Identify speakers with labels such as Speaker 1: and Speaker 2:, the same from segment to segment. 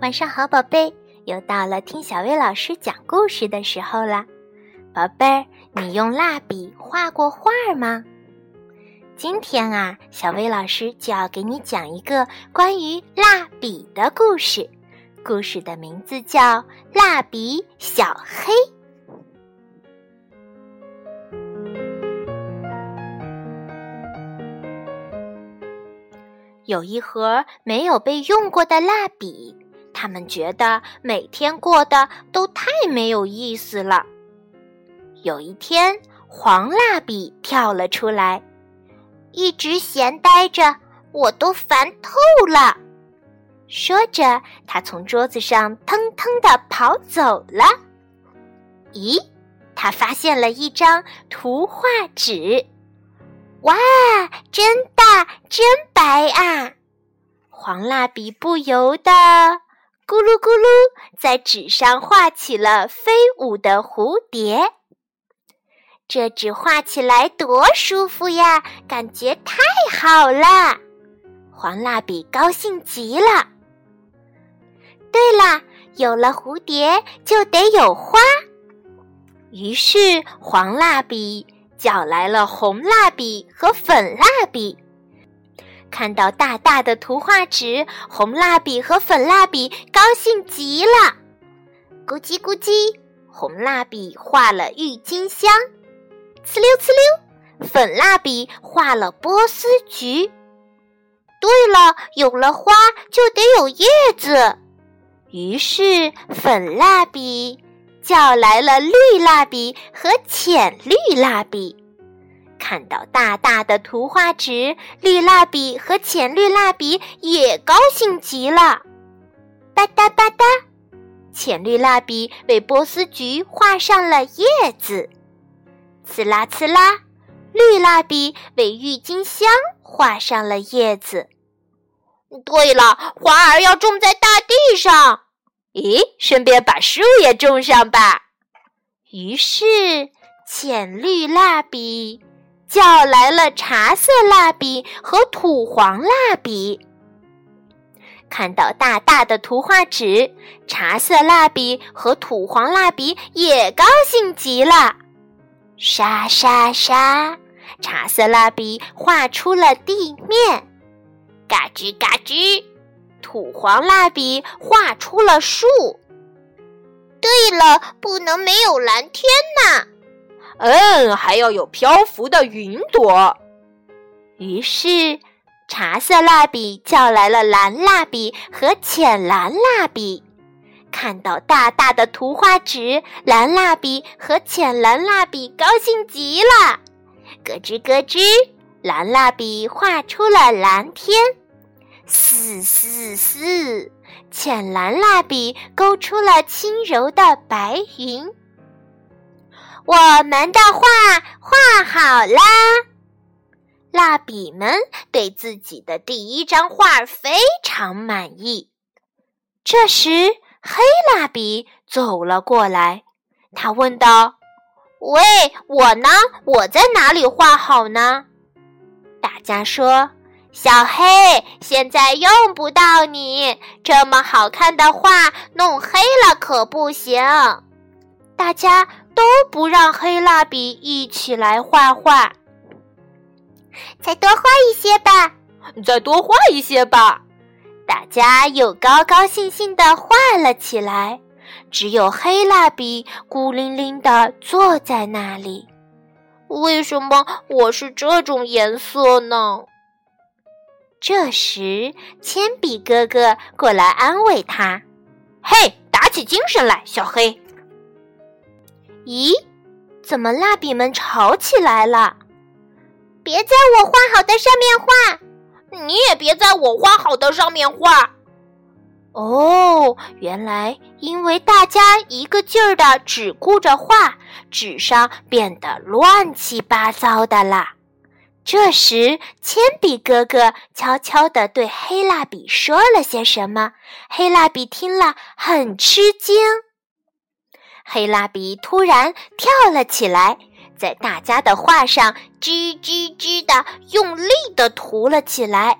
Speaker 1: 晚上好，宝贝，又到了听小薇老师讲故事的时候了。宝贝儿，你用蜡笔画过画吗？今天啊，小薇老师就要给你讲一个关于蜡笔的故事，故事的名字叫《蜡笔小黑》。有一盒没有被用过的蜡笔。他们觉得每天过得都太没有意思了。有一天，黄蜡笔跳了出来，一直闲呆着，我都烦透了。说着，他从桌子上腾腾的跑走了。咦，他发现了一张图画纸，哇，真大，真白啊！黄蜡笔不由得。咕噜咕噜，在纸上画起了飞舞的蝴蝶。这纸画起来多舒服呀，感觉太好了。黄蜡笔高兴极了。对了，有了蝴蝶就得有花。于是黄蜡笔叫来了红蜡笔和粉蜡笔。看到大大的图画纸，红蜡笔和粉蜡笔高兴极了。咕叽咕叽，红蜡笔画了郁金香，呲溜呲溜，粉蜡笔画了波斯菊。对了，有了花就得有叶子，于是粉蜡笔叫来了绿蜡笔和浅绿蜡笔。看到大大的图画纸，绿蜡笔和浅绿蜡笔也高兴极了。吧嗒吧嗒，浅绿蜡笔为波斯菊画上了叶子；呲啦呲啦，绿蜡笔为郁金香画上了叶子。对了，花儿要种在大地上。咦，顺便把树也种上吧。于是，浅绿蜡笔。叫来了茶色蜡笔和土黄蜡笔。看到大大的图画纸，茶色蜡笔和土黄蜡笔也高兴极了。沙沙沙，茶色蜡笔画出了地面；嘎吱嘎吱，土黄蜡笔画出了树。对了，不能没有蓝天呐。
Speaker 2: 嗯，还要有漂浮的云朵。
Speaker 1: 于是，茶色蜡笔叫来了蓝蜡笔和浅蓝蜡笔。看到大大的图画纸，蓝蜡笔和浅蓝蜡笔高兴极了。咯吱咯吱，蓝蜡笔画出了蓝天。嘶嘶嘶，浅蓝蜡笔勾出了轻柔的白云。我们的画画好啦！蜡笔们对自己的第一张画非常满意。这时，黑蜡笔走了过来，他问道：“喂，我呢？我在哪里画好呢？”大家说：“小黑，现在用不到你，这么好看的画弄黑了可不行。”大家。都不让黑蜡笔一起来画画，再多画一些吧，
Speaker 2: 再多画一些吧。
Speaker 1: 大家又高高兴兴地画了起来，只有黑蜡笔孤零零地坐在那里。为什么我是这种颜色呢？这时，铅笔哥哥过来安慰他：“
Speaker 2: 嘿，打起精神来，小黑。”
Speaker 1: 咦，怎么蜡笔们吵起来了？别在我画好的上面画，
Speaker 2: 你也别在我画好的上面画。
Speaker 1: 哦，原来因为大家一个劲儿的只顾着画，纸上变得乱七八糟的啦。这时，铅笔哥哥悄悄地对黑蜡笔说了些什么，黑蜡笔听了很吃惊。黑蜡笔突然跳了起来，在大家的画上吱吱吱的用力的涂了起来。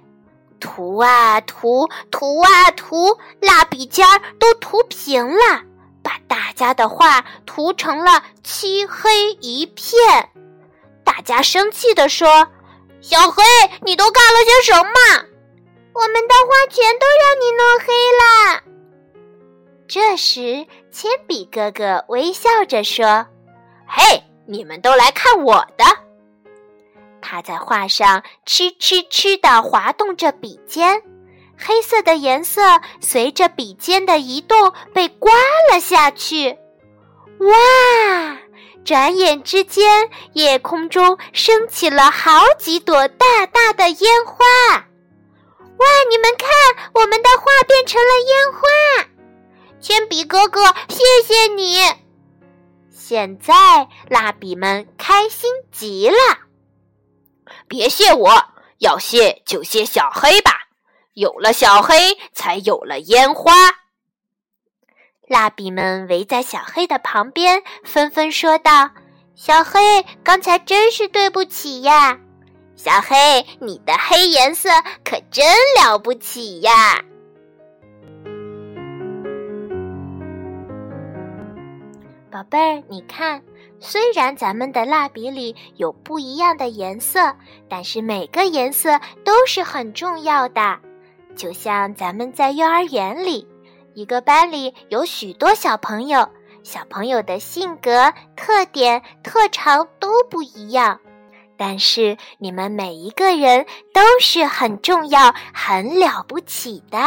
Speaker 1: 涂啊涂，涂啊涂，蜡笔尖儿都涂平了，把大家的画涂成了漆黑一片。大家生气地说：“小黑，你都干了些什么？我们的画全都让你弄黑了。”这时，铅笔哥哥微笑着说：“
Speaker 2: 嘿，你们都来看我的！”
Speaker 1: 他在画上哧哧哧地滑动着笔尖，黑色的颜色随着笔尖的移动被刮了下去。哇！转眼之间，夜空中升起了好几朵大大的烟花。哇！你们看，我们的画变成了烟花。铅笔哥哥，谢谢你！现在，蜡笔们开心极了。
Speaker 2: 别谢我，要谢就谢小黑吧。有了小黑，才有了烟花。
Speaker 1: 蜡笔们围在小黑的旁边，纷纷说道：“小黑，刚才真是对不起呀！小黑，你的黑颜色可真了不起呀！”宝贝儿，你看，虽然咱们的蜡笔里有不一样的颜色，但是每个颜色都是很重要的。就像咱们在幼儿园里。一个班里有许多小朋友，小朋友的性格、特点、特长都不一样，但是你们每一个人都是很重要、很了不起的。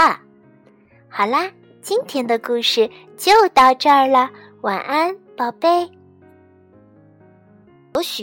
Speaker 1: 好啦，今天的故事就到这儿了，晚安，宝贝。有许。